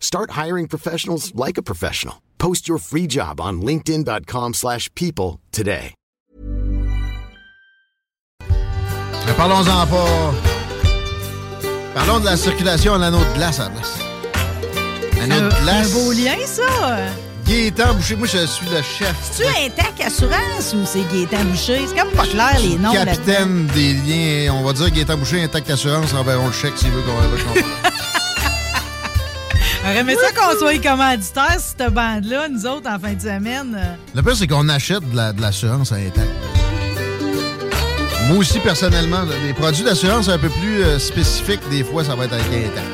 Start hiring professionals like a professional. Post your free job on linkedin.com/people slash people today. Mais parlons-en pas. Parlons de la circulation à l'anneau de glace à la place. L'anneau de Un, glace. un beau lien, ça. Gaétan Boucher, moi je suis le chef. Tu Intac Assurance ou c'est Gaétan Boucher? C'est comme pas clair, les noms. Capitaine des liens, on va dire Gaétan Boucher, Intact Assurance, enverront le chèque s'il veut qu'on. J'aurais aimé ça qu'on soit commanditaire, cette bande-là, nous autres, en fin de semaine. Le pire, c'est qu'on achète de la- de l'assurance à Intact. Moi aussi, personnellement, les produits d'assurance un peu plus euh, spécifiques, des fois, ça va être avec Intact.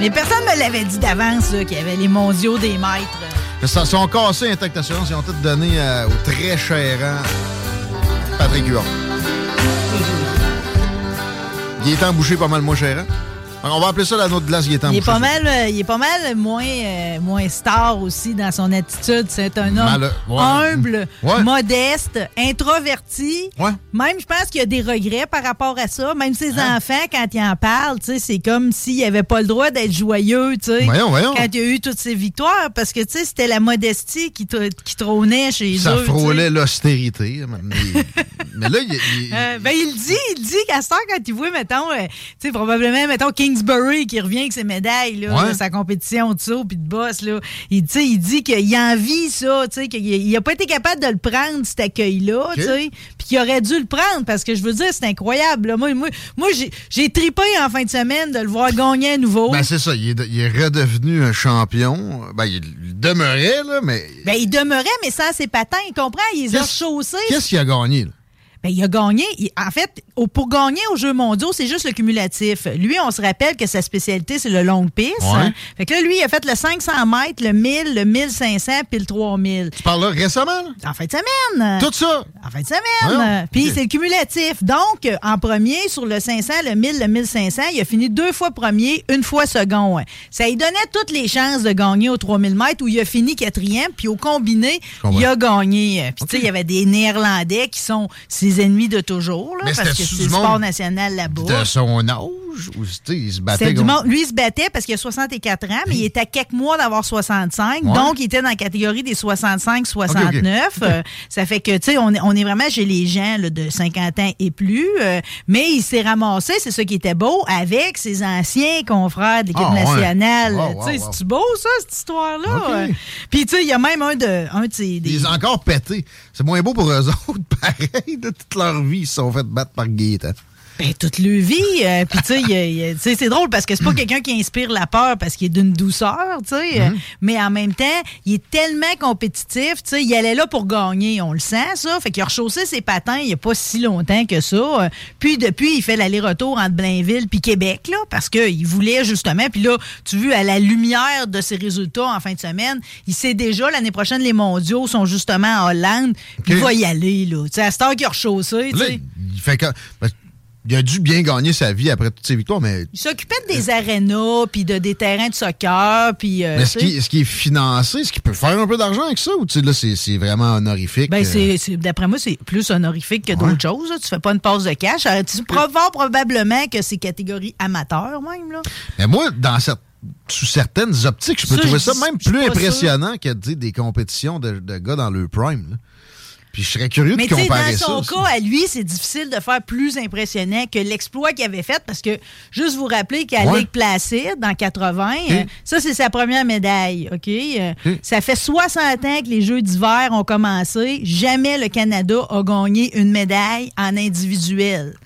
Mais personne me l'avait dit d'avance, là, qu'il y avait les mondiaux des maîtres. Ça, sont cassés Intact Assurance, ils ont tout donné euh, au très chérant Patrick Huard. Gaétan Boucher, pas mal moins chérant. On va appeler ça l'anneau de glace Gaétan Il est, pas mal, euh, il est pas mal moins, euh, moins star aussi dans son attitude. C'est un homme Mal- ouais. humble, Ouais. modeste, introverti. Ouais. Même, je pense qu'il y a des regrets par rapport à ça. Même ses Hein? enfants, quand ils en parlent, c'est comme s'il avait pas le droit d'être joyeux. Voyons, voyons. Quand il y a eu toutes ces victoires, parce que, c'était la modestie qui, tr- qui trônait chez Ça eux. sais. frôlait l'austérité. Mais, mais là, il, il- Euh, ben, il dit, il dit qu'à ce temps, quand il voit, mettons, sais, probablement, mettons, Kingsbury qui revient avec ses médailles, là, Ouais. là, sa compétition de saut puis de boss, là. Il, il dit qu'il envie ça, qu'il il a pas été capable de le prendre, cet accueil-là, sais, puis qu'il aurait dû le prendre parce que je veux dire, c'est incroyable, là. Moi, moi, moi j'ai- tripé en fin de semaine de le voir gagner à nouveau. ben, c'est ça, il est, de- il est redevenu un champion. Ben, il demeurait, là, mais Ben, il demeurait, mais sans ses patins, il comprend? Il les a Qu'est-ce- chaussés. qu'est-ce qu'il a gagné, là? Ben, il a gagné. il- en fait, pour gagner aux Jeux mondiaux, c'est juste le cumulatif. Lui, on se rappelle que sa spécialité, c'est le long piste. Ouais. hein. Fait que là, lui, il a fait le 500 mètres, le 1000, le 1500 puis le 3000. Tu parles là récemment, là? En fin de semaine. Tout ça? En fin de semaine. Puis c'est le cumulatif. Donc, en premier, sur le 500, le 1000, le 1500, il a fini deux fois premier, une fois second. Ça lui donnait toutes les chances de gagner aux 3000 mètres où il a fini quatrième. Puis au combiné, il a gagné. Puis tu sais, il y avait des Néerlandais qui sont ses ennemis de toujours. Là, parce que c'est le sport national là-bas. De son âge? Ou, il se battait du monde. Lui, il se battait parce qu'il a 64 ans, mais il était à quelques mois d'avoir 65. Ouais. Donc, il était dans la catégorie des 65-69. Euh, ça fait que, tu sais, on est, on est vraiment chez les gens là, de 50 ans et plus. euh, mais il s'est ramassé, c'est ça qui était beau, avec ses anciens confrères de l'équipe Ah, ouais. nationale. Wow, sais, wow, wow. c'est-tu beau, ça, cette histoire-là? Euh, Puis, tu sais, il y a même un de, un de ses... des- Ils ont encore pété. C'est moins beau pour eux autres, pareil. De toute leur vie, ils se sont fait battre par Gaétan. Ben, toute le vie. euh, Puis, tu sais, c'est drôle parce que c'est pas quelqu'un qui inspire la peur parce qu'il est d'une douceur, tu sais. euh, Mais en même temps, il est tellement compétitif, tu sais. Il allait là pour gagner, on le sent, ça. Fait qu'il a rechaussé ses patins il y a pas si longtemps que ça. euh, Puis, depuis, il fait l'aller-retour entre Blainville puis Québec, là, parce qu'il voulait justement. Puis là, tu vois, à la lumière de ses résultats en fin de semaine, il sait déjà, l'année prochaine, les mondiaux sont justement en Hollande. Puis, il va y aller, là. Tu sais, à cette heure qu'il a rechaussé, tu sais. fait que. Il a dû bien gagner sa vie après toutes ses victoires, mais, Il s'occupait des arénas, puis de, des terrains de soccer, puis... euh, mais est-ce qu'il est-ce qu'il est financé? Est-ce qu'il peut faire un peu d'argent avec ça? Ou tu sais, là, c'est vraiment honorifique? ben, euh, d'après moi, c'est plus honorifique que Ouais. d'autres choses. là. Tu fais pas une passe de cash. Euh, Tu fort probablement que c'est catégorie amateur, même. Là. Mais moi, dans cette- sous certaines optiques, je peux Ça, trouver je ça même plus impressionnant que tu sais, des compétitions de, de gars dans le prime. là. Puis je serais curieux Mais de dans son cas, à lui, c'est difficile de faire plus impressionnant que l'exploit qu'il avait fait parce que, juste vous rappeler qu'à Ouais. Lake Placid, en 80, euh, ça, c'est sa première médaille, OK? Euh, Ça fait 60 ans que les Jeux d'hiver ont commencé. Jamais le Canada a gagné une médaille en individuel.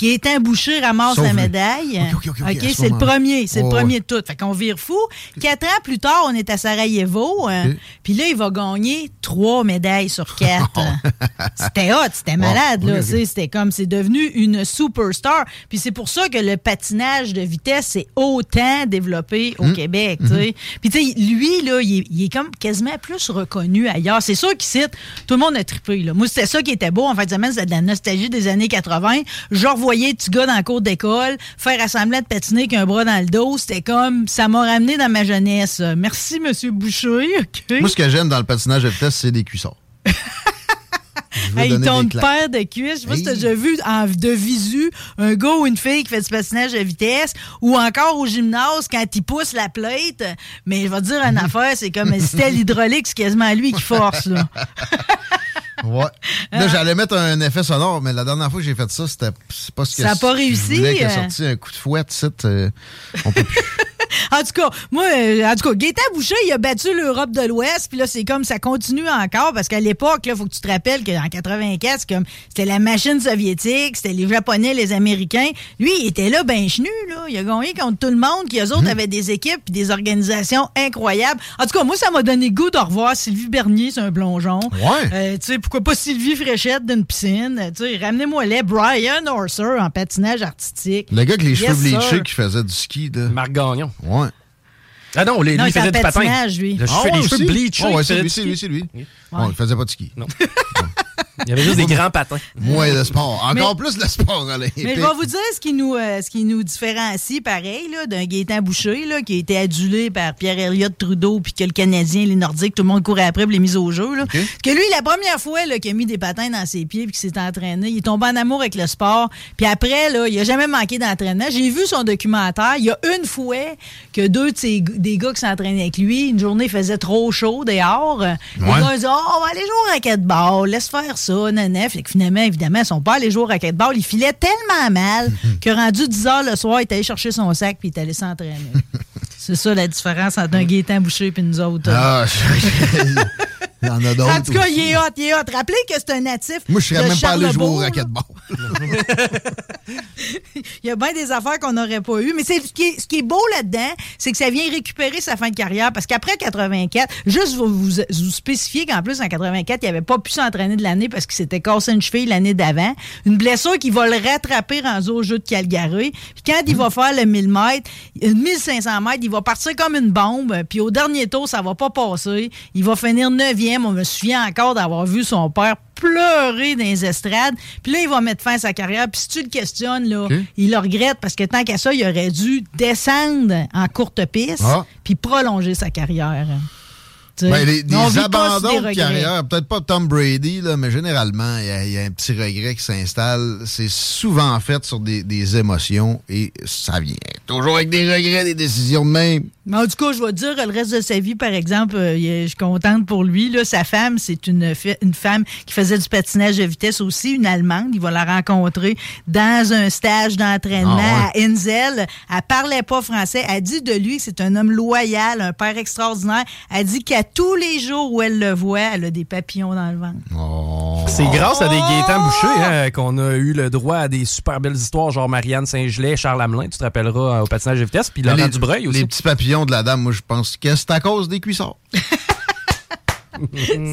Gaétan Boucher ramasse Sauf la médaille. Ok, c'est le premier, c'est le premier de tout. Fait qu'on vire fou. Quatre ans plus tard, on est à Sarajevo. euh. Puis là, il va gagner trois médailles sur quatre. c'était hot, c'était malade. Là. sais, C'était comme, c'est devenu une superstar. Puis c'est pour ça que le patinage de vitesse s'est autant développé Hum. au Québec. tu sais. Puis tu sais, lui, là, il est, il est comme quasiment plus reconnu ailleurs. C'est sûr qu'ici, tout le monde a trippé. Là. Moi, c'était ça qui était beau. En fait, de semaine, c'était de la nostalgie des années 80. Je revoyais petit gars dans la cour d'école faire assembler de patiner avec un bras dans le dos. C'était comme, ça m'a ramené dans ma jeunesse. Merci, Monsieur Boucher. OK? Moi, ce que j'aime dans le patinage de vitesse, c'est des veux Hey, des claques. paire de cuisses. Je sais pas si t'as Hey. déjà vu en, de visu un gars ou une fille qui fait du patinage de vitesse ou encore au gymnase quand il pousse la plate. Mais je vais te dire une affaire, c'est comme si c'était l'hydraulique, c'est quasiment lui qui force. Là. Ouais. Ah. Là, j'allais mettre un effet sonore, mais la dernière fois que j'ai fait ça, c'était pas ce que Ça a pas réussi, voulais qu'il euh. sorti un coup de fouet, tu sais, euh, on peut plus. En tout cas, moi, euh, en tout cas, Gaétan Boucher, il a battu l'Europe de l'Ouest, puis là, c'est comme ça continue encore, parce qu'à l'époque, il faut que tu te rappelles qu'en 84, c'est comme c'était la machine soviétique, c'était les Japonais, les Américains. Lui, il était là, ben chenu, là. Il a gagné contre tout le monde, qui eux autres avaient des équipes puis des organisations incroyables. En tout cas, moi, ça m'a donné le goût de revoir Sylvie Bernier sur un plongeon. Ouais. Euh, tu sais, pourquoi pas Sylvie Fréchette d'une piscine? Euh, Tu sais, ramenez-moi les Brian Orser en patinage artistique. Le gars avec les Yes, cheveux bleachés qui faisait du ski, là. Marc Gagnon. Ouais. Ah non, lui, Non, lui, il faisait du patin. patinage, lui. Le Ah ouais, cheveux bleachés. Ouais, il c'est faisait lui, c'est lui, c'est lui. Bon, il faisait pas de ski. Non. Il y avait juste des grands patins. Moins de sport. Encore plus le sport olympique. Mais je vais vous dire ce qui nous, euh, ce qui nous différencie, pareil, là, d'un Gaétan Boucher, là, qui a été adulé par Pierre Elliott Trudeau, puis que le Canadien, les Nordiques, tout le monde courait après pour les mises au jeu. Là. Que lui, la première fois là, qu'il a mis des patins dans ses pieds, puis qu'il s'est entraîné, il est tombé en amour avec le sport. Puis après, là, il a jamais manqué d'entraînement. J'ai vu son documentaire. Il y a une fois que deux de ses- des gars qui s'entraînaient avec lui, une journée, il faisait trop chaud dehors. Les Ouais. gars, ils disaient, oh, on va aller jouer au racquetball, laisse faire ça, Fait que finalement, évidemment, son père allait jouer au racquetball. Il filait tellement mal que rendu 10 heures le soir, il est allé chercher son sac puis il est allé s'entraîner. C'est ça la différence entre un Gaétan Boucher et nous autres. Ah, je- il y en a d'autres. en tout cas, aussi. il est hot, il est hot. Rappelez que c'est un natif. Moi, je serais de même pas allé jouer au racquetball. Il y a bien des affaires qu'on n'aurait pas eues. Mais c'est ce qui est, ce qui est beau là-dedans, c'est que ça vient récupérer sa fin de carrière. Parce qu'après 84, juste vous, vous, vous spécifier qu'en plus, en 84, il n'avait pas pu s'entraîner de l'année parce qu'il s'était cassé une cheville l'année d'avant. Une blessure qui va le rattraper rendu au jeu de Calgary. Puis quand il va faire le 1000 mètres, euh, 1500 mètres, il va partir comme une bombe. Puis au dernier tour, ça va pas passer. Il va finir 9e. On me souvient encore d'avoir vu son père pleurer dans les estrades. Puis là, il va mettre fin à sa carrière. Puis si tu le questionnes, là, il le regrette parce que tant qu'à ça, il aurait dû descendre en courte piste Ah. puis prolonger sa carrière. Ben, les, on des abandons de carrière, peut-être pas Tom Brady, là, mais généralement, il y, y a un petit regret qui s'installe. C'est souvent fait sur des, des émotions et ça vient toujours avec des regrets, des décisions de même. Mais en tout cas, je vais dire, le reste de sa vie, par exemple, euh, je suis contente pour lui. Là, sa femme, c'est une, une femme qui faisait du patinage de vitesse aussi, une Allemande. Il va la rencontrer dans un stage d'entraînement Ah à Inzel. Elle parlait pas français. Elle dit de lui que c'est un homme loyal, un père extraordinaire. Elle dit qu'à tous les jours où elle le voit, elle a des papillons dans le ventre. Oh. C'est grâce à des Gaétans Boucher hein, qu'on a eu le droit à des super belles histoires, genre Marianne Saint-Gelais, Charles Hamelin, tu te rappelleras, euh, au patinage de vitesse, puis Laurent les, Dubreuil aussi. les petits papillons de la dame, moi, je pense que c'est à cause des cuissards.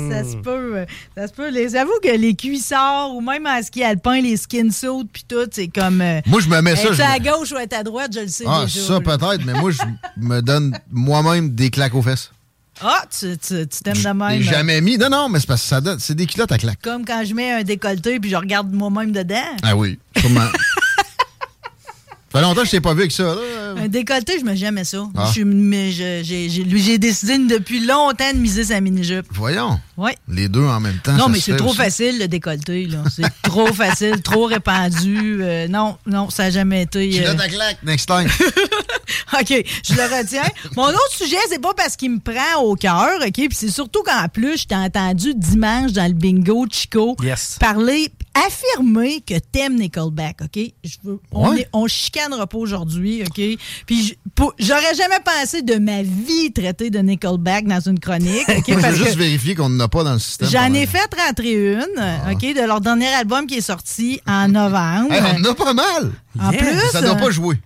Ça se peut. euh, Ça se peut. Les- J'avoue que les cuissards ou même en ski alpin, les skin suits puis tout, c'est comme. euh, Moi, je me mets ça. être je à me- gauche ou être à droite, je le sais Ah, déjà. ça peut-être, mais moi, je me donne moi-même des claques aux fesses. Ah, tu tu- tu t'aimes de même. jamais mis. Non, non, mais c'est parce que ça donne. C'est des culottes à claques. Comme quand je mets un décolleté puis je regarde moi-même dedans. Ah oui, sûrement. Ça fait longtemps que je t'ai pas vu avec ça. Là. Un décolleté, je me jamais ça. Ah. Je mais je- j'ai- j'ai lui, j'ai décidé depuis longtemps de miser sa mini-jupe. Voyons. Oui. Les deux en même temps. Non, ça mais c'est trop aussi. facile, le décolleté. là. C'est trop facile, trop répandu. Euh, non, non, ça n'a jamais été. Tu euh, ta claque, next time. OK, je le retiens. Mon autre sujet, c'est pas parce qu'il me prend au cœur, OK? Puis c'est surtout qu'en plus, je t'ai entendu dimanche dans le bingo Chico Yes. parler, affirmer que t'aimes Nickelback, OK? Je veux, on, Ouais. est- on chicanera pas aujourd'hui, OK? Puis j'aurais jamais pensé de ma vie traiter de Nickelback dans une chronique, OK? Moi, je veux juste que vérifier qu'on n'en a pas dans le système. J'en ai fait rentrer une, Ah. OK, de leur dernier album qui est sorti en novembre. Hey, on en a pas mal. en Yeah. plus, Ça doit pas jouer.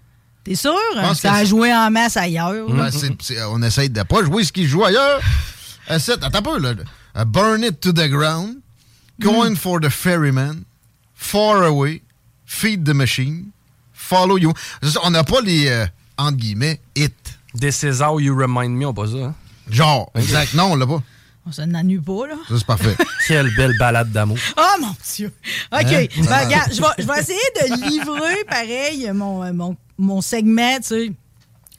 t'es sûr? Ça a joué en masse ailleurs. Ben, on essaye de pas jouer ce qui joue ailleurs. Essaie- Attends un peu, là. Uh, burn it to the ground. Going for the ferryman. Far away. Feed the machine. Follow you. On n'a pas les, euh, entre guillemets, hit. This is how you remind me, on pas ça. hein? Genre. Exact. Non, on l'a pas. On se n'ennuie pas, là. Ça, c'est parfait. Quelle belle balade d'amour. Oh mon Dieu! OK. Hein? Ben, regarde, je vais, je vais essayer de livrer, pareil, mon, euh, mon, mon segment, tu sais,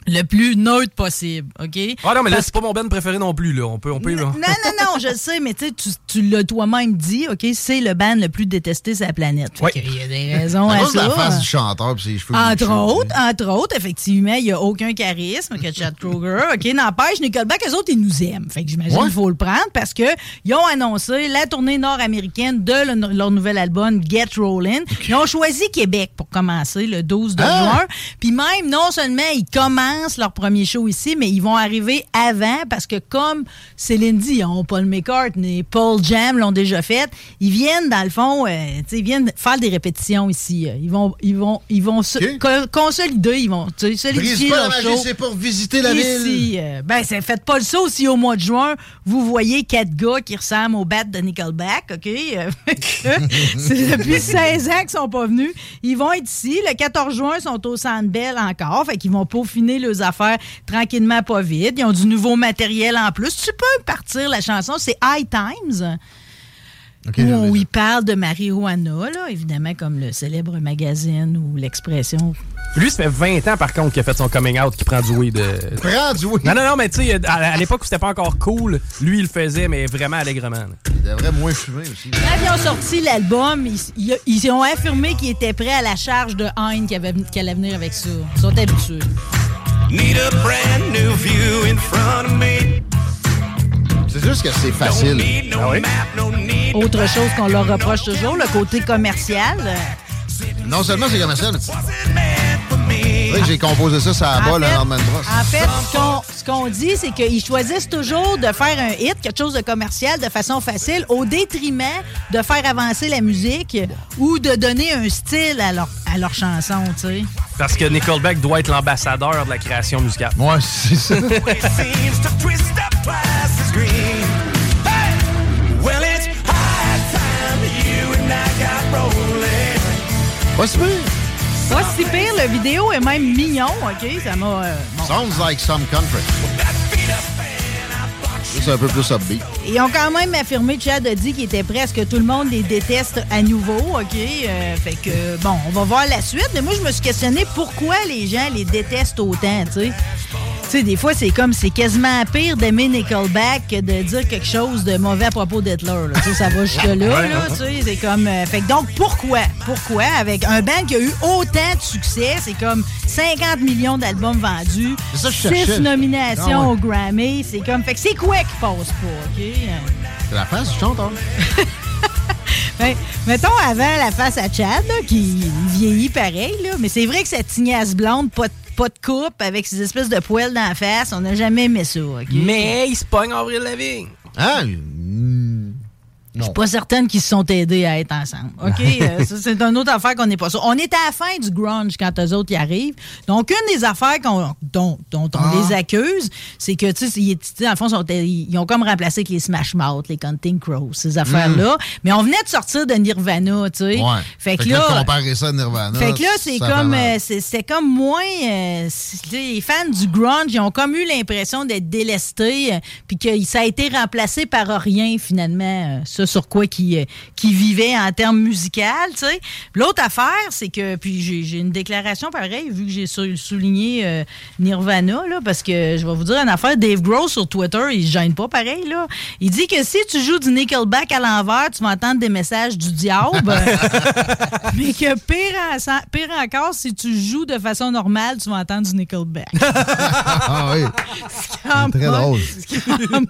le plus neutre possible. OK? Ah non, mais là, c'est pas mon Ben préféré non plus, là. On peut, on peut, là. Non, non, non, je le sais, mais tu sais, tu, l'as toi-même dit, OK? C'est le band le plus détesté sur la planète. Fait Ouais. qu'il y a des raisons À à, cause de ça. la face du chanteur ses cheveux. Entre autres, entre autres, effectivement, il n'y a aucun charisme que Chad Kroger. OK, n'empêche, Nickelback, eux autres, ils nous aiment. Fait que j'imagine Ouais. qu'il faut le prendre parce que ils ont annoncé la tournée nord-américaine de le- leur nouvel album Get Rollin'. Ils ont choisi Québec pour commencer le 12 de Ah! juin. Puis même, non seulement ils commencent leur premier show ici, mais ils vont arriver avant parce que comme Céline ont Paul McCartney, Paul Jam l'ont déjà fait. Ils viennent, dans le fond, euh, ils viennent faire des répétitions ici. Ils vont, ils vont, ils vont se OK. co- consolider, ils vont solidifier la leur show. c'est pour visiter la ville. Ici, euh, ben, c'est- faites pas le saut si au mois de juin, vous voyez quatre gars qui ressemblent au bat de Nickelback, OK? Euh, c'est depuis 16 ans qu'ils sont pas venus. Ils vont être ici. Le 14 juin, ils sont au Centre Bell encore. Fait qu'ils vont peaufiner leurs affaires tranquillement, pas vite. Ils ont du nouveau matériel en plus. Tu peux partir la chanson, c'est High Times. OK, où y parle de marijuana, là, évidemment, comme le célèbre magazine ou l'expression. Lui, ça fait 20 ans, par contre, qu'il a fait son coming out, qui prend du weed. euh. Prends du weed. Non, non, non, mais tu sais, à, à l'époque où c'était pas encore cool, lui, il le faisait, mais vraiment allègrement. là. Il devrait moins fumer aussi. Quand ils ont sorti l'album, ils, ont affirmé qu'ils étaient prêts à la charge de avait- qui allait venir avec ça. Ils sont habitués. Need a brand new view in front of me. C'est juste que c'est Don't facile. need no Ah oui? map, no need. Autre chose qu'on leur reproche toujours, le côté commercial. Non seulement c'est commercial, mais vrai que j'ai composé ça, ça En bas, le fait- lendemain de brosse. En fait, ce qu'on- ce qu'on dit, c'est qu'ils choisissent toujours de faire un hit, quelque chose de commercial, de façon facile, au détriment de faire avancer la musique ou de donner un style à leur, à leur chanson, tu sais. Parce que Nickelback doit être l'ambassadeur de la création musicale. Ouais, c'est ça. Seems to twist up twice as green. Hey! Well, it's high time you and I got rolling. Pas si pire. Le vidéo est même mignon, OK? Ça m'a... euh, bon. Sounds like some country. Juste un peu plus upbeat. Ils ont quand même affirmé, Chad a dit qu'il était prêt à ce que tout le monde les déteste à nouveau, OK? Euh, fait que, bon, on va voir la suite. Mais moi, je me suis questionné pourquoi les gens les détestent autant, tu sais. Tu sais, des fois, c'est comme, c'est quasiment pire d'aimer Nickelback que de dire quelque chose de mauvais à propos d'Hitler. Tu sais, ça va jusque-là, là, tu sais. C'est comme... euh, fait que donc, pourquoi? Pourquoi? Avec un band qui a eu autant de succès, c'est comme 50 millions d'albums vendus, C'est ça que je cherchais. 6 nominations Ah au Grammy, c'est comme... Fait que c'est quoi qui passe pas, OK? C'est la face du chanteur. Ben, mettons avant la face à Chad, là, qui vieillit pareil, là, mais c'est vrai que cette tignasse blonde, pas de, pas de coupe, avec ces espèces de poils dans la face, on n'a jamais aimé ça. Mais il se pogne Avril Lavigne. Hein? Mm, Je suis pas certaine qu'ils se sont aidés à être ensemble. OK? Euh, c'est une autre affaire qu'on n'est pas sûr. On est à la fin du grunge quand eux autres y arrivent. Donc, une des affaires qu'on- dont, dont on Ah. les accuse, c'est que, tu sais, ils- le fond, sont- ils ont comme remplacé avec les Smash Mouth, les Counting Crows, ces affaires-là. Mais on venait de sortir de Nirvana, tu sais. Ouais. Fait que là. comparer ça à Nirvana. Fait que là, c'est comme, euh, c'est- c'était comme moins. euh, les fans du grunge, ils ont comme eu l'impression d'être délestés, puis que ça a été remplacé par rien finalement, sur quoi qui, euh, qui vivait en termes musicaux, tu sais. L'autre affaire, c'est que, puis j'ai j'ai une déclaration pareille, vu que j'ai sou- souligné euh, Nirvana, là, parce que je vais vous dire une affaire, Dave Grohl sur Twitter, il se gêne pas pareil, là. Il dit que si tu joues du Nickelback à l'envers, tu vas entendre des messages du diable. mais que pire, en- pire encore, si tu joues de façon normale, tu vas entendre du Nickelback. Ah oui. Quand Très même- drôle.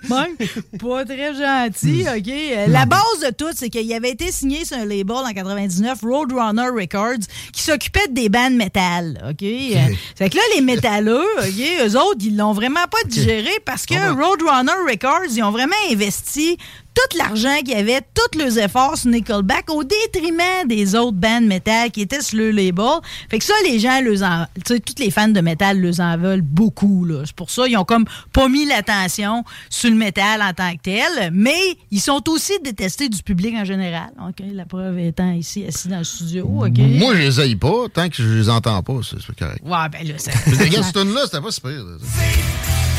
quand même pas très gentil, OK? Euh, La base de tout, c'est qu'il avait été signé sur un label en 99, Roadrunner Records, qui s'occupait des bandes métal, OK? Euh, C'est que là, les métalleux, OK, eux autres, ils l'ont vraiment pas digéré parce que Roadrunner Records, ils ont vraiment investi tout l'argent qu'il y avait, tous leurs efforts sur Nickelback au détriment des autres bandes métal qui étaient sur le label. Fait que ça, les gens, les en, tu sais, tous les fans de métal les en veulent beaucoup. là. C'est pour ça ils ont comme pas mis l'attention sur le métal en tant que tel, mais ils sont aussi détestés du public en général. OK, la preuve étant ici, assis dans le studio. OK? Moi, je les aille pas. Tant que je les entends pas, c'est correct. Ouais, ben là, ça... Cette tune-là, c'était pas super. là.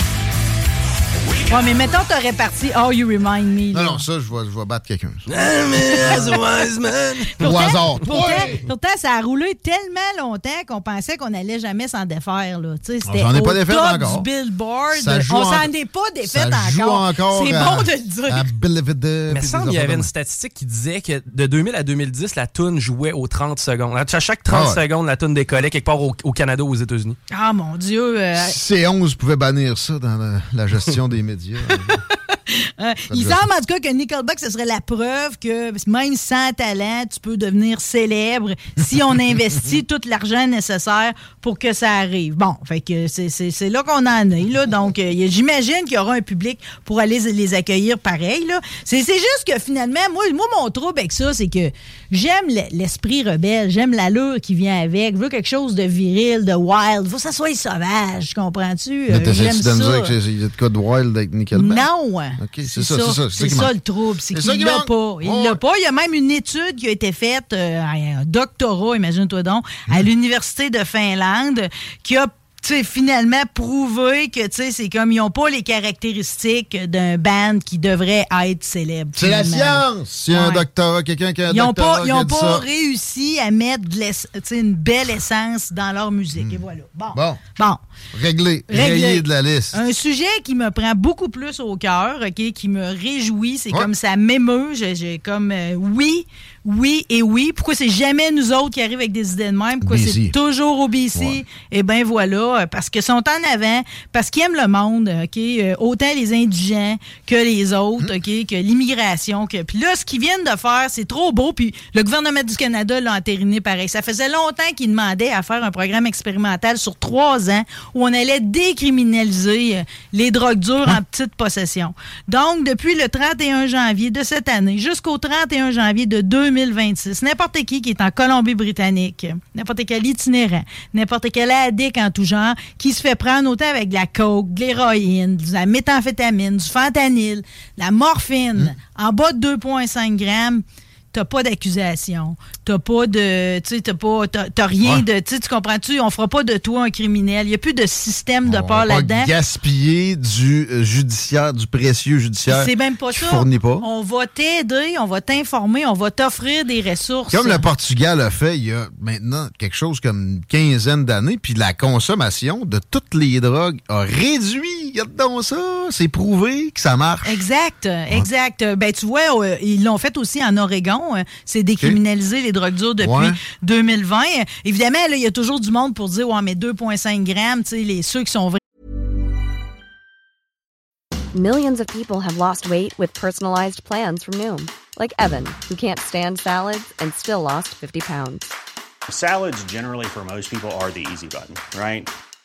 Ouais, mais mettons, t'aurais parti Oh, You Remind Me. là. Non, non, ça, je vais, je vais battre quelqu'un. Pourtant- Au hasard. Pourtant, Ouais. pourtant, ça a roulé tellement longtemps qu'on pensait qu'on allait jamais s'en défaire. Là. Tu sais, C'était J'en ai pas défaite top encore. du Billboard. Ça joue On en- s'en est pas défaite Ça joue encore. encore C'est bon de le dire. à Believe It, Mais semble qu'il y avait une statistique qui disait que de 2000 à 2010, la toune jouait aux 30 secondes. À chaque 30 Ah ouais. secondes, la toune décollait quelque part au, au Canada ou aux États-Unis. Ah, mon Dieu. euh, même. Si C11 pouvait bannir ça dans la, la gestion des médias. euh, il semble en tout cas que Nickelback, ce serait la preuve que même sans talent, tu peux devenir célèbre si on investit tout l'argent nécessaire pour que ça arrive. Bon, fait que c'est- là qu'on en est. Là. Donc, euh, j'imagine qu'il y aura un public pour aller les accueillir pareil. c'est juste que finalement, moi, moi, mon trouble avec ça, c'est que j'aime le- l'esprit rebelle, j'aime l'allure qui vient avec. Je veux quelque chose de viril, de wild. faut que ça soit sauvage, comprends-tu? Mais Euh, t'essaies-tu j'aime de me ça. dire qu'il y a de quoi de wild avec Nickelback? Non. C'est ça, ça, c'est ça ça le trouble, c'est ça qu'il qui l'a pas. Il Ouais. l'a pas. Il y a même une étude qui a été faite, euh, un doctorat, imagine-toi donc, à Hmm. l'Université de Finlande, qui a tu sais, finalement prouvé que tu sais, c'est comme ils n'ont pas les caractéristiques d'un band qui devrait être célèbre. C'est la science! Y a un Ouais. doctorat, quelqu'un qui a un Ils n'ont doctorat pas, ils a ont dit pas ça. réussi à mettre de une belle essence dans leur musique. Et voilà. Bon. Hmm. Bon. Bon. Réglé. De la liste. Un sujet qui me prend beaucoup plus au cœur, OK, qui me réjouit, c'est Ouais. comme ça m'émeut. J'ai j'ai comme euh, oui, oui et oui. Pourquoi c'est jamais nous autres qui arrivent avec des idées de même? Pourquoi c'est toujours au BC? Ouais. Eh bien voilà, parce qu'ils sont en avant, parce qu'ils aiment le monde, OK? euh, autant les indigents que les autres, Hum. OK? Que l'immigration. Que... Puis là, ce qu'ils viennent de faire, c'est trop beau. Puis le gouvernement du Canada l'a entériné pareil. Ça faisait longtemps qu'ils demandaient à faire un programme expérimental sur trois ans où on allait décriminaliser euh, les drogues dures en petite possession. Donc, depuis le 31 janvier de cette année jusqu'au 31 janvier de 2026, n'importe qui qui est en Colombie-Britannique, n'importe quel itinérant, n'importe quel addict en tout genre, qui se fait prendre autant avec de la coke, de l'héroïne, de la méthamphétamine, du fentanyl, de la morphine, en bas de 2,5 grammes, t'as pas d'accusation, t'as pas de, tu sais, t'as pas, t'as t'as rien Ouais. de, tu comprends-tu, on fera pas de toi un criminel, il y a plus de système de On peur là-dedans. gaspiller du euh, judiciaire, du précieux judiciaire. C'est même pas ça. fournit pas. On va t'aider, on va t'informer, on va t'offrir des ressources. Comme le Portugal a fait il y a maintenant quelque chose comme une quinzaine d'années, puis la consommation de toutes les drogues a réduit. Il y a donc ça. C'est prouvé que ça marche. Exact, exact. Ben tu vois, euh, ils l'ont fait aussi en Oregon. euh, C'est décriminaliser les drogues dures depuis Ouais. 2020. Euh, Évidemment, là, il y a toujours du monde pour dire ouais, mais 2,5 grammes, tu sais, les ceux qui sont vrais. Millions of people have lost weight with personalized plans from Noom, like Evan, who can't stand salads and still lost 50 pounds. Salads, generally, for most people, are the easy button, right?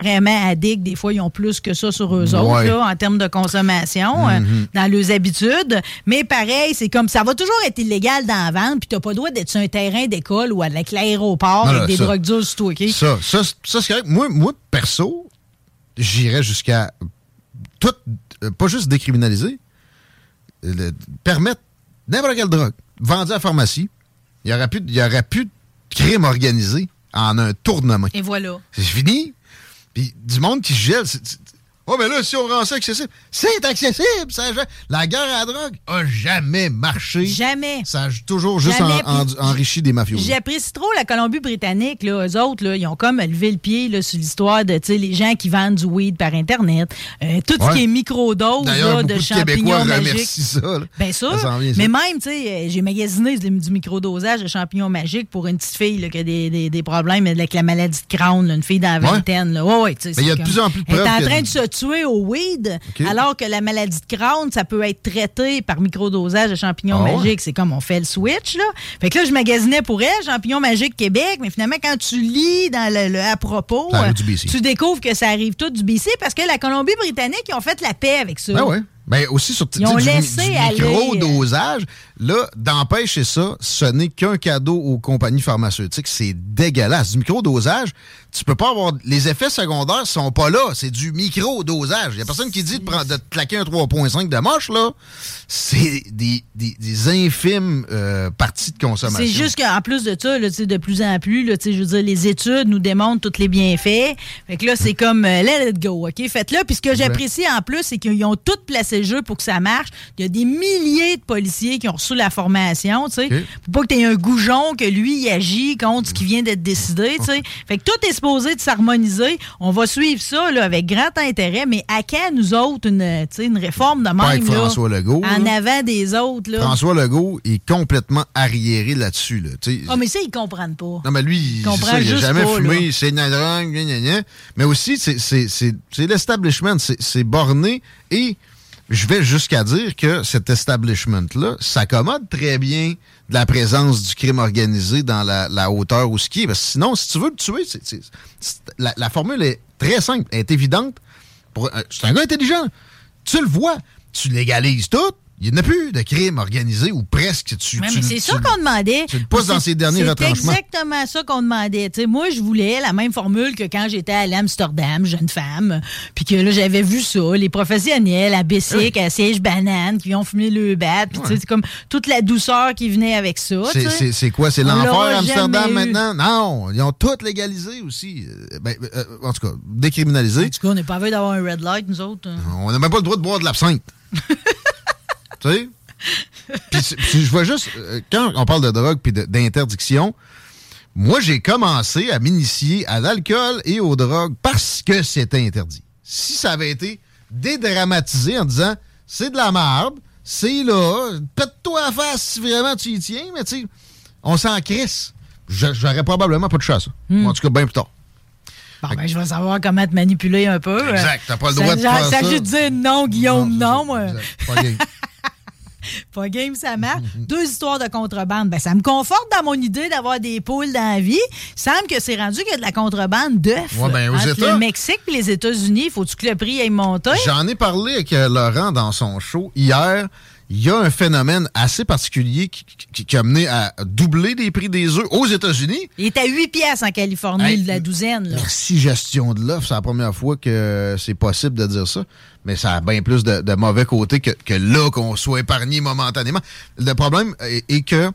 Vraiment addicts, des fois, ils ont plus que ça sur eux autres, Ouais. là, en termes de consommation, euh, Mhm. dans leurs habitudes. Mais pareil, c'est comme ça va toujours être illégal d'en vendre, puis t'as pas le droit d'être sur un terrain d'école ou avec l'aéroport avec des ça- drogues dures OK? Ça, ça, c'est- ça, c'est correct. Moi, moi, perso, j'irais jusqu'à tout, euh, pas juste décriminaliser, euh, permettre n'importe quelle drogue vendue à la pharmacie. Il n'y aurait, plus il y aurait plus de crime organisé en un tournement. Et voilà. C'est fini. Puis du monde qui gèle. Oh, mais là, si on rend ça accessible, c'est accessible. Ça, la guerre à la drogue a jamais marché. Jamais. Ça a toujours juste en- en- enrichi des mafieux. J'apprécie trop la Colombie-Britannique. Là, eux autres, là, ils ont comme levé le pied là, sur l'histoire de tu sais, les gens qui vendent du weed par Internet. Euh, tout ce qui est microdose là, de champignons magiques. ça. là. Bien sûr. Ça vient, ça. mais même, tu sais, euh, j'ai magasiné du, microdosage de champignons magiques pour une petite fille là, qui a des, des- des problèmes avec la maladie de Crohn, là, une fille dans la Ouais. vingtaine. Là. Ouais, ouais, tu sais, Mais il y a de comme- plus en plus de Elle est preuves en que- train de se tuer au weed, alors que la maladie de Crohn, ça peut être traité par microdosage de champignons Ah ouais? magiques. C'est comme on fait le switch. Là. Fait que là, je magasinais pour elle, champignons magiques Québec, mais finalement, quand tu lis dans le, le à propos, euh, tu découvres que ça arrive tout du BC parce que la Colombie-Britannique, ils ont fait la paix avec ça. Ben ouais. Ben aussi sur Ils ont du, laissé du aller, micro-dosage, là, d'empêcher ça, ce n'est qu'un cadeau aux compagnies pharmaceutiques. C'est dégueulasse. Du micro-dosage, tu peux pas avoir. Les effets secondaires sont pas là. C'est du micro-dosage. Il y a personne qui dit de, prendre, de te claquer un 3.5 de moche, là. C'est des, des, des infimes euh, parties de consommation. C'est juste qu'en plus de ça, là, de plus en plus, là, je veux dire, les études nous démontrent tous les bienfaits. Fait que là, c'est comme euh, let it go, OK? Faites-le. Puis ce que j'apprécie en plus, c'est qu'ils ont tout placé le jeu pour que ça marche. Il y a des milliers de policiers qui ont reçu la formation, tu sais. OK. Faut pas que tu aies un goujon que lui, il agit contre ce qui vient d'être décidé, tu sais. Fait que tout est supposé de s'harmoniser. On va suivre ça, là, avec grand intérêt. Mais à quand, nous autres, une, tu sais, une réforme de avec même, là, François Legault. en là. avant des autres, là? François Legault est complètement arriéré là-dessus. Là. Ah, mais ça, ils comprennent pas. Non, mais lui, il, comprend ça, il a jamais pas, fumé, c'est drogue, gna, gna, gna. Mais aussi, c'est- l'establishment, c'est borné. Et je vais jusqu'à dire que cet establishment-là s'accommode très bien de la présence du crime organisé dans la, hauteur où ce qui est. Parce sinon, si tu veux le tuer, la, formule est très simple, elle est évidente. Euh, C'est un gars intelligent. Tu le vois, tu légalises tout. Il n'y en a plus de crime organisé ou presque. Tu, Ouais, c'est ça qu'on demandait. tu le pousses dans derniers retranchements. C'est exactement ça qu'on demandait. Moi, je voulais la même formule que quand j'étais à l'Amsterdam, jeune femme, puis que là, j'avais vu ça, les professionnels à Bessic, à Siège Banane, qui ont fumé le bat, puis tu sais, c'est comme toute la douceur qui venait avec ça. C'est- quoi? C'est l'enfer Amsterdam maintenant? Non, ils ont tout légalisé aussi. Euh, ben, euh, en tout cas, décriminalisé. En tout cas, on n'est pas envie d'avoir un red light, nous autres. hein. On n'a même pas le droit de boire de l'absinthe. tu sais? Puis, je vois juste, euh, quand on parle de drogue puis de- d'interdiction, moi, j'ai commencé à m'initier à l'alcool et aux drogues parce que c'était interdit. Si ça avait été dédramatisé en disant c'est de la merde, c'est là, pète-toi à face si vraiment tu y tiens, mais tu sais, on s'en crisse. J'aurais probablement pas à ça. Hmm. En tout cas, bien plus tard. Bon, ben, je vais savoir comment te manipuler un peu. Exact, t'as pas le Ça- droit de faire ça. Ça juste dire non, Guillaume, non. moi. Exact. Pas game. Ça marche. Deux histoires de contrebande. Ben, ça me conforte dans mon idée d'avoir des poules dans la vie. Il semble que c'est rendu qu'il y a de la contrebande d'œufs. Ouais, ben, le Mexique et les États-Unis. Faut-tu que le prix aille monter? J'en ai parlé avec euh, Laurent dans son show hier. Il y a un phénomène assez particulier qui, qui- qui a mené à doubler les prix des œufs aux États-Unis. Il est à 8 piastres en Californie, Hey, de la douzaine. Là. Merci gestion de l'offre, c'est la première fois que c'est possible de dire ça. Mais ça a bien plus de, de mauvais côté que, que là qu'on soit épargné momentanément. Le problème est, est que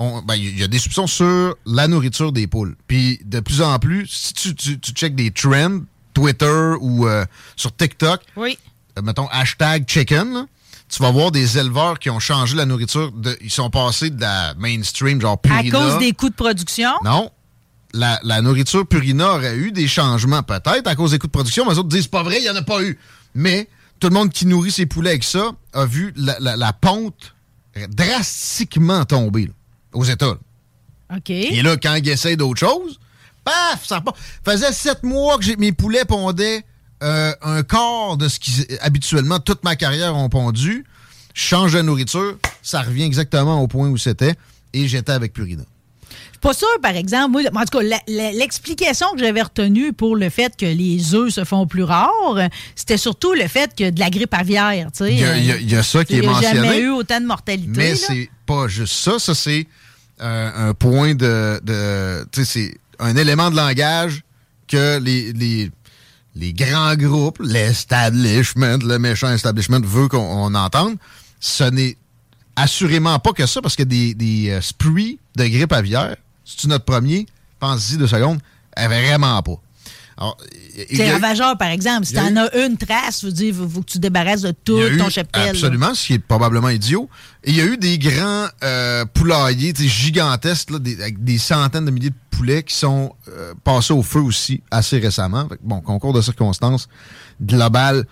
ben, il y a des soupçons sur la nourriture des poules. Puis de plus en plus, si tu, tu, tu checkes des trends, Twitter ou euh, sur TikTok, Oui. euh, mettons, hashtag chicken, là, tu vas voir des éleveurs qui ont changé la nourriture. De, ils sont passés de la mainstream, genre À Purina. cause des coûts de production? Non. La, la nourriture Purina aurait eu des changements, peut-être, à cause des coûts de production, mais les autres disent pas vrai, il n'y en a pas eu. Mais tout le monde qui nourrit ses poulets avec ça a vu la, la- la ponte drastiquement tomber là, aux États. là. OK. Et là, quand ils essayent d'autres choses, paf, ça repart. faisait sept mois que mes poulets pondaient euh, un quart de ce qui habituellement toute ma carrière ont pondu. Je change de nourriture, ça revient exactement au point où c'était et j'étais avec Purina. Je suis pas sûr, par exemple, moi, en tout cas, l'explication que j'avais retenue pour le fait que les œufs se font plus rares, c'était surtout le fait que de la grippe aviaire, tu sais. Il y a, il y a- il y a ça qui est Il n'y a jamais mentionné. eu autant de mortalité. Mais c'est pas juste ça. Ça, c'est euh, un point de. de tu sais, c'est un élément de langage que les, les, les grands groupes, l'establishment, le méchant establishment veut qu'on on entende. Ce n'est assurément pas que ça, parce que des, des euh, de grippe aviaire, c'est notre premier, pense-y deux secondes, vraiment pas. Alors, C'est ravageur, par exemple. Si a t'en as une trace, veux dire, faut, que tu débarrasses de tout eu- ton cheptel. Absolument, ce qui est probablement idiot. Et il y a eu des grands euh, poulaillers tu gigantesques, là, des, avec des centaines de milliers de poulets qui sont euh, passés au feu aussi assez récemment. Fait bon, concours de circonstances global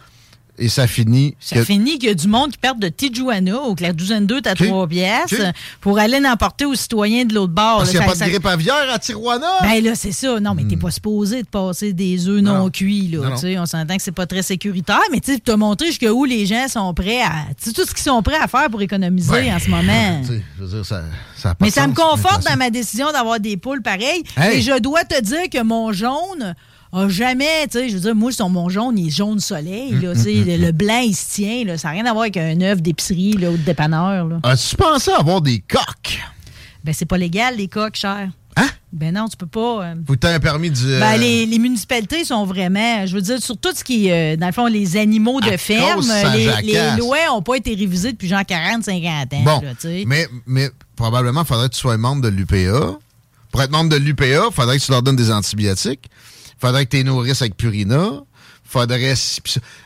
et ça finit. Ça que- finit qu'il y a du monde qui perd de Tijuana au clair douzaine 2 à. 3 pièces pour aller l'emporter aux citoyens de l'autre bord. Parce qu'il n'y a Ça- pas de grippe aviaire à Tijuana? Ben là, c'est ça. Non, mais t'es pas supposé de passer des œufs non, Non. cuits. Là, non. On s'entend que c'est pas très sécuritaire, mais tu as montré jusqu'où les gens sont prêts à. Tu sais, tout ce qu'ils sont prêts à faire pour économiser Ben, en ce moment. tu sais, je veux dire, ça, ça a pas Mais ça me conforte dans ma décision d'avoir des poules pareilles. Hey! Et je dois te dire que mon jaune a jamais, tu sais, je veux dire, moi, son, mon jaune, il est jaune soleil, Mm, là, tu sais, le, le blanc, il se tient, là, ça n'a rien à voir avec un œuf d'épicerie, là, ou de dépanneur, là. As-tu pensé avoir des coques? Ben, c'est pas légal, les coques, cher. Hein? Ben non, tu peux pas. euh, tu un permis du. Ben, les, les municipalités sont vraiment, je veux dire, sur tout ce qui est, euh, dans le fond, les animaux de À ferme, les, lois n'ont pas été révisées depuis genre 40, 50 ans. Bon, là, mais, mais probablement, il faudrait que tu sois membre de l'UPA. Pour être membre de l'UPA, il faudrait que tu leur donnes des antibiotiques. Faudrait que tu nourrisses avec Purina. faudrait...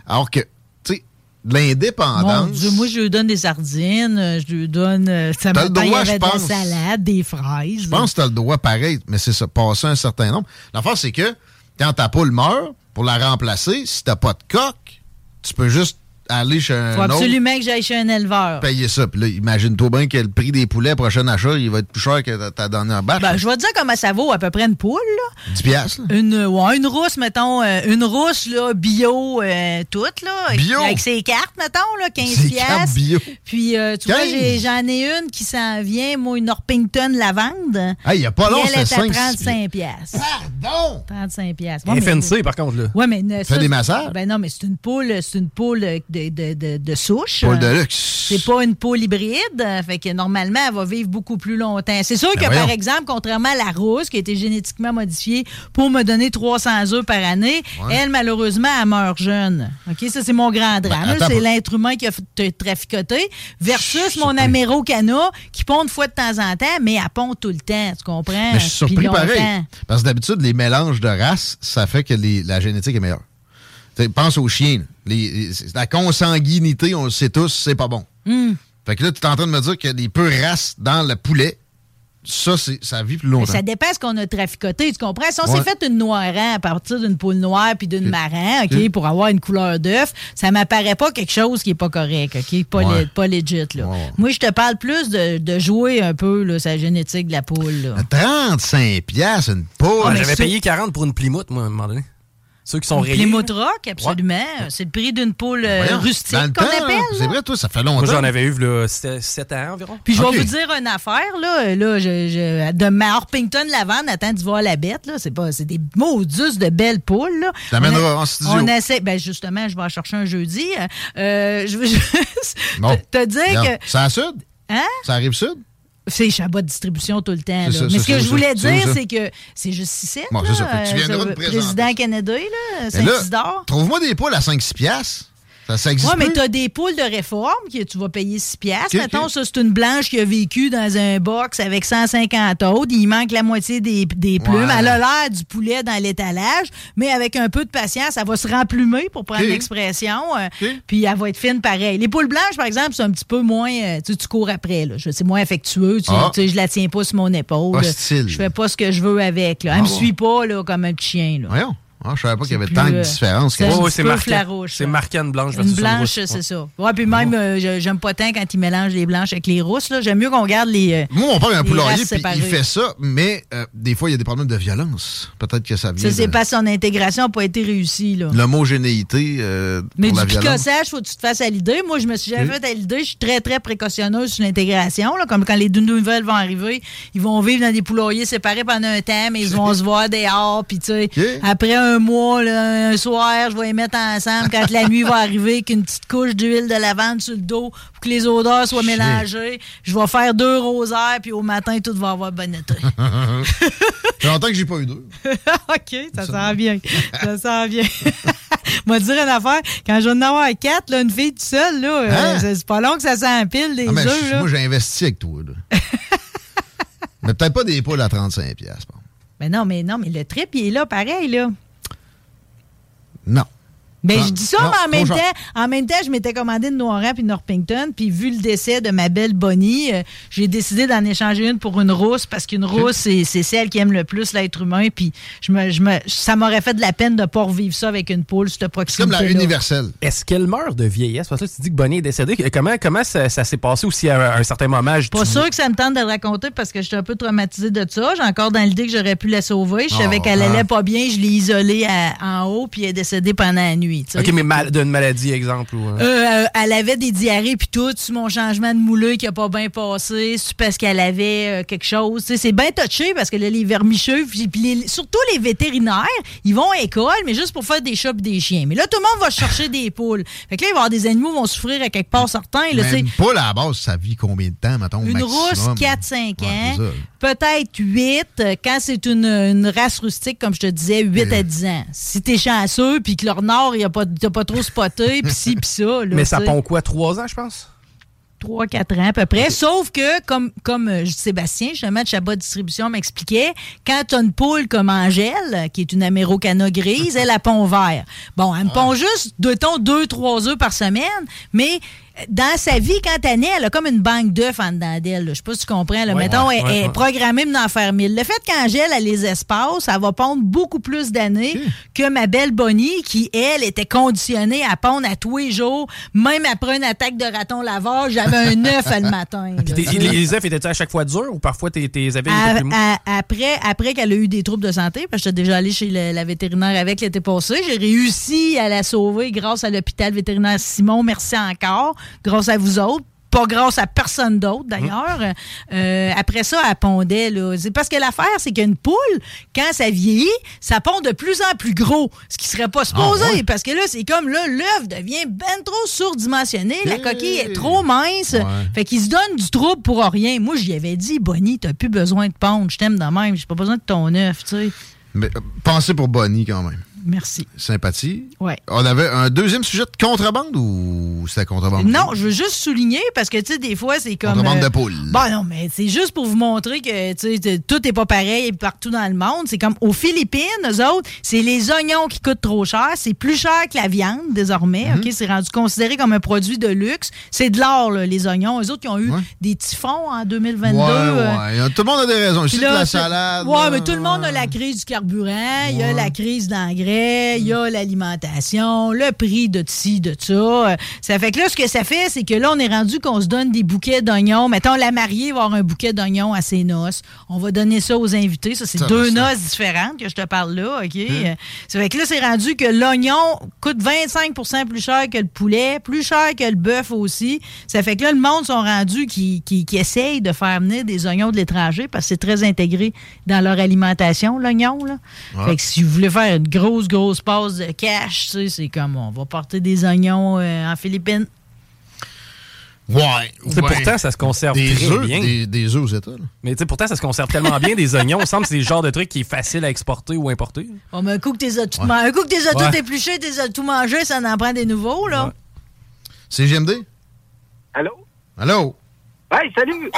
Alors que, tu sais, l'indépendance... Moi, je lui donne des sardines, euh, je lui donne. euh, ça T'as le droit, je de la pense. salade, des fraises. Je pense que tu as le droit pareil, mais c'est ça, passer un certain nombre. L'affaire, c'est que quand ta poule meurt, pour la remplacer, si t'as pas de coque, tu peux juste aller chez un faut autre, absolument que j'aille chez un éleveur. payer ça. Puis là, imagine-toi bien que le prix des poulets, prochain achat, il va être plus cher que ta- dernière batch. Ben, je vais te dire comment ça vaut à peu près une poule, là. 10 piastres, là. Une, ouais, une rousse, mettons, euh, une rousse, là, bio, euh, toute, là. avec- Bio? Avec ses cartes, mettons, là, 15 Ses cartes piastres. bio. Puis, euh, tu vois, 15? j'ai- j'en ai une qui s'en vient, moi, une Orpington lavande. Ah, il y a pas long, elle c'est est à 5 35 piastres. Pardon! 35 piastres. FNC, par contre, là. Ouais, mais Fais ça, des massages? Ben non, mais c'est une poule, c'est une poule de, de, de, de souche. Poule de Euh, luxe. C'est pas une poule hybride, euh, fait que normalement, elle va vivre beaucoup plus longtemps. C'est sûr Ben que, voyons. par exemple, contrairement à la rousse, qui a été génétiquement modifiée pour me donner 300 œufs par année, Ouais. elle, malheureusement, elle meurt jeune. OK? Ça, c'est mon grand drame. Ben, attends c'est l'être humain qui a fait traficoté versus mon. Amérocana qui pond une fois de temps en temps, mais elle pond tout le temps. Tu comprends? Mais je suis surpris longtemps. pareil. Parce que d'habitude, les mélanges de races, ça fait que les- la génétique est meilleure. T'sais, pense aux chiens. là. Les- les- la consanguinité, on le sait tous, c'est pas bon. Hmm. Fait que là, tu es en train de me dire qu'il y a des peu races dans le poulet. Ça, c'est, ça vit plus Mais longtemps. ça dépend ce qu'on a traficoté, tu comprends? Si on Ouais. s'est fait une noirant à partir d'une poule noire puis d'une Ok. marran, OK, pour avoir une couleur d'œuf, ça m'apparaît pas quelque chose qui est pas correct, OK? Pas, Ouais. le- pas legit, là. Ouais. Moi, je te parle plus de, de jouer un peu, là, sa génétique de la poule, là. 35 piastres, une poule. Ah, J'avais payé 40 pour une Plymouth, moi, à un moment donné. Ceux qui sont rayés. Plymouth Rock, absolument. C'est le prix d'une poule euh, rustique qu'on appelle. C'est vrai, toi, ça fait longtemps. Moi, j'en avais eu, là, 7 ans environ. Puis je vais vous dire une affaire, là. là je, je- de ma Orpington Lavande, attends de voir la bête, là. C'est pas, c'est des maudus de belles poules, là. T'amèneras en studio. On essaie, ben justement, je vais en chercher un jeudi. Euh, je veux juste Bon. te, te dire que. C'est à sud? Hein? Ça arrive sud? C'est Chabot Distribution tout le temps. C'est là. ça, Mais ce que je voulais ça, dire, c'est que c'est juste ici. Bon, c'est ça. Fait que tu viendras le nous présenter président Kennedy, là, Saint-Isidore. trouve-moi des poules à 5-6 piastres. Ça, ça existe Oui, mais tu as des poules de réforme que tu vas payer 6 piastres. Mettons, ça, c'est une blanche qui a vécu dans un box avec 150 autres. Il manque la moitié des, des plumes. Ouais. Elle a l'air du poulet dans l'étalage, mais avec un peu de patience, elle va se remplumer, pour prendre l'expression. euh. Puis elle va être fine pareil. Les poules blanches, par exemple, c'est un petit peu moins... euh, tu tu cours après. Là. Je- C'est moins affectueux. Tu, Ah. tu sais, je la tiens pas sur mon épaule. Hostile. Je fais pas ce que je veux avec. Là. Elle Ah me bon. suit pas là, comme un petit chien. Là. Voyons. Ah, je savais pas qu'il y avait plus, tant de euh, différences. c'est. Oh, marquant. C'est marquant une blanche Une blanche, c'est Ouais. ça. Ouais, puis même, euh, je- j'aime pas tant quand ils mélangent les blanches avec les rousses. là. J'aime mieux qu'on garde les. euh, Moi, mon père a un les poulailler, puis il fait ça, mais euh, des fois, il y a des problèmes de violence. Peut-être que ça vient Ça, c'est de parce que son intégration n'a pas été réussie. Là. l'homogénéité euh, Mais pour du la violence. picossage, faut que tu te fasses à l'idée. Moi, je me suis jamais fait à l'idée. Je suis très, très précautionneuse sur l'intégration. là. Comme quand les deux nouvelles vont arriver, ils vont vivre dans des poulaillers séparés pendant un temps, mais ils vont se voir dehors. Puis, tu sais, après un mois, là, un soir, je vais les mettre ensemble quand la nuit va arriver, avec une petite couche d'huile de lavande sur le dos pour que les odeurs soient Shit. mélangées. Je vais faire deux rosaires, puis au matin, tout va avoir bon été. Ça fait longtemps que j'ai pas eu deux. OK, ça sent bien. Ça sent bien. Moi, dire une affaire, quand je vais en avoir quatre, là, une fille toute seule, là, euh, Hein? c'est c'est pas long que ça s'empile des Ah, œufs. moi, j'ai investi avec toi. Là. mais peut-être pas des poules à 35$. piastres, bon. Mais non, mais non, mais le trip, il est là, pareil, là. No. Ben, Ah, je dis ça, non, mais en même, temps, en même temps, je m'étais commandé une Noirin puis une Norpington, puis vu le décès de ma belle Bonnie, euh, j'ai décidé d'en échanger une pour une rousse, parce qu'une rousse, c'est c'est celle qui aime le plus l'être humain, puis je me, je me, ça m'aurait fait de la peine de pas revivre ça avec une poule, cette C'est proximité comme la universelle. Est-ce qu'elle meurt de vieillesse? Parce que là, tu dis que Bonnie est décédée. Comment, comment ça, ça s'est passé aussi à un, un certain moment? Je Pas dis- sûr que ça me tente de le raconter parce que j'étais un peu traumatisée de ça. J'ai encore dans l'idée que j'aurais pu la sauver. Je savais Oh, qu'elle hein? allait pas bien. Je l'ai isolée à- en haut puis elle est décédée pendant la nuit. OK, mais mal- d'une maladie, exemple. Ou, Euh, euh, elle avait des diarrhées puis tout, sur mon changement de mouleux qui a pas bien passé, c'est parce qu'elle avait euh, quelque chose. C'est bien touché parce que là, les vermicheux, puis les- surtout les vétérinaires, ils vont à l'école, mais juste pour faire des chats pis des chiens. Mais là, tout le monde va chercher des poules. Fait que là, il va y avoir des animaux qui vont souffrir à quelque part certains. Là. Mais une poule, à la base, ça vit combien de temps, mettons, Une maximum? rousse, 4-5 Ouais, ans. Peut-être 8. euh, Quand c'est une, une race rustique, comme je te disais, 8 à 10 ans. Si t'es chanceux, puis que leur nord, il a pas, t'as pas trop spoté, puis ci, puis ça. là, mais ça pond quoi? Trois ans, je pense? 3-4 ans à peu près. Sauf que, comme, comme euh, Sébastien, justement, de Chabot Distribution m'expliquait, quand tu as une poule comme Angèle, qui est une amérocana grise, elle a pond vert. Bon, elle me pond juste, de-t-on, 2-3 œufs par semaine, mais dans sa vie, quand elle naît, elle a comme une banque d'œufs en dedans d'elle. Je sais pas si tu comprends. Là. Ouais, Mettons, ouais, elle, ouais, elle est programmée pour en faire 1000. Le fait qu'Angèle a les espaces, elle va pondre beaucoup plus d'années que ma belle Bonnie, qui, elle, était conditionnée à pondre à tous les jours, même après une attaque de raton laveur, j'avais un œuf le matin. là, Puis les, œufs étaient à chaque fois durs ou parfois tes, avis après après qu'elle a eu des troubles de santé, parce que j'étais déjà allée chez le- la vétérinaire avec l'été passé, j'ai réussi à la sauver grâce à l'hôpital vétérinaire Simon. Merci encore. Grâce à vous autres. Pas grâce à personne d'autre, d'ailleurs. Euh, après ça, elle pondait. Là. Parce que l'affaire, c'est qu'une poule, quand ça vieillit, ça pond de plus en plus gros. Ce qui serait pas supposé. Ah, ouais. Parce que là, c'est comme là, l'œuf devient ben trop surdimensionné. La coquille est trop mince. Fait qu'il se donne du trouble pour rien. Moi, j'y avais dit, Bonnie, t'as plus besoin de pondre. Je t'aime de même. J'ai pas besoin de ton œuf, tu sais. Mais euh, pensez pour Bonnie, quand même. Merci. Sympathie. Ouais. On avait un deuxième sujet de contrebande ou c'était contrebande? Non, je veux juste souligner parce que, tu sais, des fois, c'est comme. Contrebande euh, de poules. Bon, non, mais c'est juste pour vous montrer que, tu sais, tout n'est pas pareil partout dans le monde. C'est comme aux Philippines, eux autres, c'est les oignons qui coûtent trop cher. C'est plus cher que la viande, désormais. Mhm. OK? C'est rendu considéré comme un produit de luxe. C'est de l'or, les oignons. Eux autres, qui ont eu des typhons en 2022. Ouais, euh. Tout le monde a des raisons. Ici, de la salade. Ouais, mais tout le monde a la crise du carburant, il y a la crise d'engrais, il y a l'alimentation, le prix de ci, de ça. Euh, Ça fait que là, ce que ça fait, c'est que là, on est rendu qu'on se donne des bouquets d'oignons. Mettons, la mariée va avoir un bouquet d'oignons à ses noces. On va donner ça aux invités. Ça, c'est deux ça. noces différentes que je te parle là, OK? Euh, Ça fait que là, c'est rendu que l'oignon coûte 25% plus cher que le poulet, plus cher que le bœuf aussi. Ça fait que là, le monde sont rendus qui, qui, qui essayent de faire venir des oignons de l'étranger parce que c'est très intégré dans leur alimentation, l'oignon. Là. Ouais. Fait que si vous voulez faire une grosse, grosse passe de cash, tu sais, c'est comme on va porter des oignons euh, en Philippines. Ouais. C'est ouais. Pourtant, ça se conserve Des très bien. des, des œufs aux États. là. Mais tu sais, pourtant, ça se conserve tellement bien des oignons. Il me semble que c'est le genre de truc qui est facile à exporter ou importer. Bon, mais un coup que t'es tout, man- un coup que t'es Ouais. tout épluché, t'es tout mangé, ça en prend des nouveaux, là. C'est GMD? Allô? Allô? Hey, salut!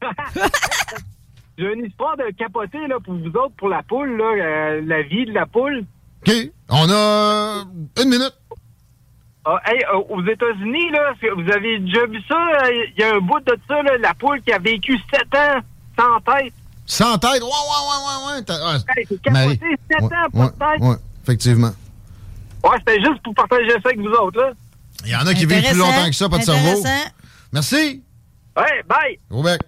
J'ai une histoire de capoter là, pour vous autres, pour la poule, là, euh, la vie de la poule. OK. On a une minute. Ah, hey, euh, aux États-Unis, là, vous avez déjà vu ça? Il y a un bout de ça, là, la poule qui a vécu sept ans sans tête. Sans tête? Ouais, ouais, ouais, ouais, ouais. Ah, Hey, capoté, sept Ouais, ans, pas ouais, de tête. ouais, effectivement. Ouais, c'était juste pour partager ça avec vous autres, là. Il y en a qui vivent plus longtemps que ça, pas de cerveau. Merci. Ouais, bye! Au bec.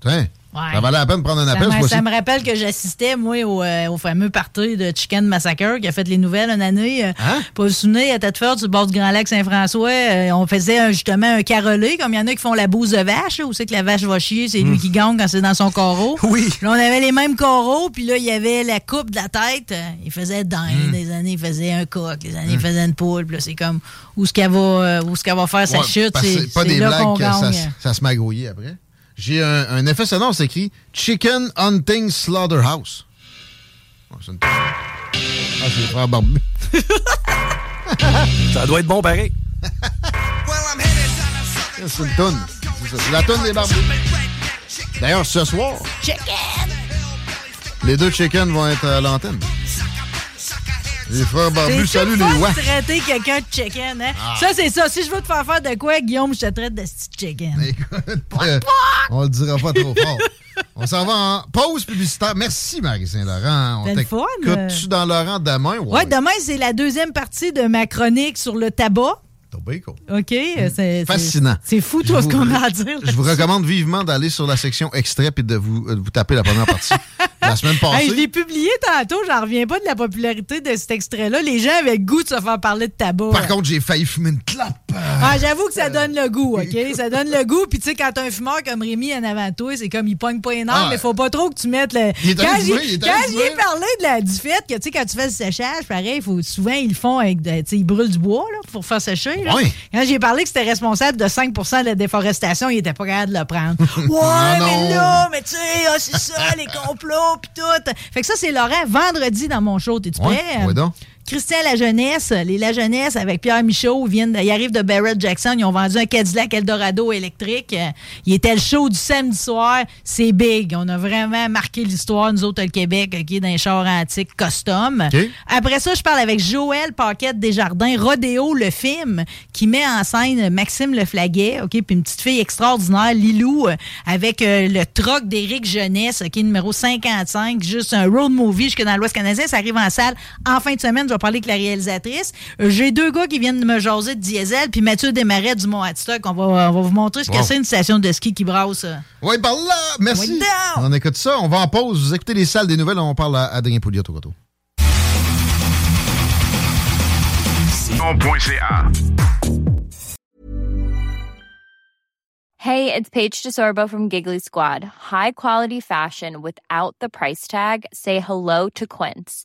Tiens, Ouais. ça valait la peine de prendre un Ça, appel, fois-ci. ça me rappelle que j'assistais, moi, au, euh, au fameux party de Chicken Massacre qui a fait les nouvelles une année. euh, Hein? Pas vous souvenir, à Tête-Forte, sur le bord du Grand Lac Saint-François, euh, on faisait justement un carolé, comme il y en a qui font la bouse de vache, là, où c'est que la vache va chier, c'est lui qui gagne quand c'est dans son coraux. Hmm. Oui. Là, on avait les mêmes coraux, puis là, il y avait la coupe de la tête. Il faisait Hmm. des années, il faisait un coq, des années, il faisait une poule. Puis là, c'est comme où ce qu'elle va, où ce qu'elle va faire sa chute, c'est pas des blagues ça, ça se magouille après. J'ai un, un effet sonore, c'est écrit Chicken Hunting Slaughterhouse. Oh, c'est une- Ah, c'est les frères barbus. Ça doit être bon pareil. C'est une toune. C'est la toune des barbus. D'ailleurs, ce soir, Chicken! les deux chickens vont être à l'antenne. Les frères barbus, salut les ouais. traiter quelqu'un de chicken, hein? Ah. Ça, c'est ça. Si je veux te faire faire de quoi, Guillaume, je te traite de petit chicken. Écoute, euh, on le dira pas trop fort. On s'en va en pause publicitaire. Merci, Marie-Saint-Laurent. On le fun. t'écoute-tu dans Laurent demain? Ouais, demain, c'est la deuxième partie de ma chronique sur le tabac. OK? euh, c'est- Fascinant. C'est fou, toi, ce qu'on a à dire. Je vous recommande vivement d'aller sur la section extrait et de vous, euh, vous taper la première partie. la semaine passée. Hey, je l'ai publié tantôt, j'en reviens pas de la popularité de cet extrait-là. Les gens avaient le goût de se faire parler de tabac. Par contre, j'ai failli fumer une clope. Ah, j'avoue que ça donne le goût, OK? Ça donne le goût. Puis, tu sais, quand t'as un fumeur comme Rémi en avant toi, c'est comme il pogne pas nerfs, Ah. mais faut pas trop que tu mettes le. Il est quand j'ai parlé de la, du fait que, tu sais, quand tu fais le séchage, pareil, faut, souvent, ils le font avec. Tu sais, ils brûlent du bois, là, pour faire sécher. là. Ouais. Quand j'ai parlé que c'était responsable de 5% de la déforestation, il était pas capable de le prendre. Ouais, non. mais là, mais tu sais, ah, c'est ça, les complots, pis tout. Fait que ça, c'est Laurent, vendredi dans mon show. T'es-tu prêt? ouais donc. Christian La Jeunesse, les La Jeunesse avec Pierre Michaud, viennent ils arrivent de Barrett Jackson. Ils ont vendu un Cadillac Eldorado électrique. Euh, Il était le show du samedi soir. C'est big. On a vraiment marqué l'histoire, nous autres, le Québec, qui est dans les chars antiques custom. Après ça, je parle avec Joël Paquette Desjardins, Rodéo, le film, qui met en scène Maxime Leflaguet, OK, puis une petite fille extraordinaire, Lilou, euh, avec euh, le troc d'Éric Jeunesse, qui est numéro 55, juste un road movie jusque dans l'Ouest canadien. Ça arrive en salle en fin de semaine. Vais parler avec la réalisatrice. Euh, J'ai deux gars qui viennent de me jaser de diesel, puis Mathieu Desmarais du Mont-Hatstock. On va, on va vous montrer ce que Wow. c'est une station de ski qui brasse. euh. Ouais, par là. Merci. On écoute ça. On va en pause. Vous écoutez les salles des nouvelles. On parle à Adrien Pouliot au retour. Hey, it's Paige DeSorbo from Giggly Squad. High quality fashion without the price tag. Say hello to Quince.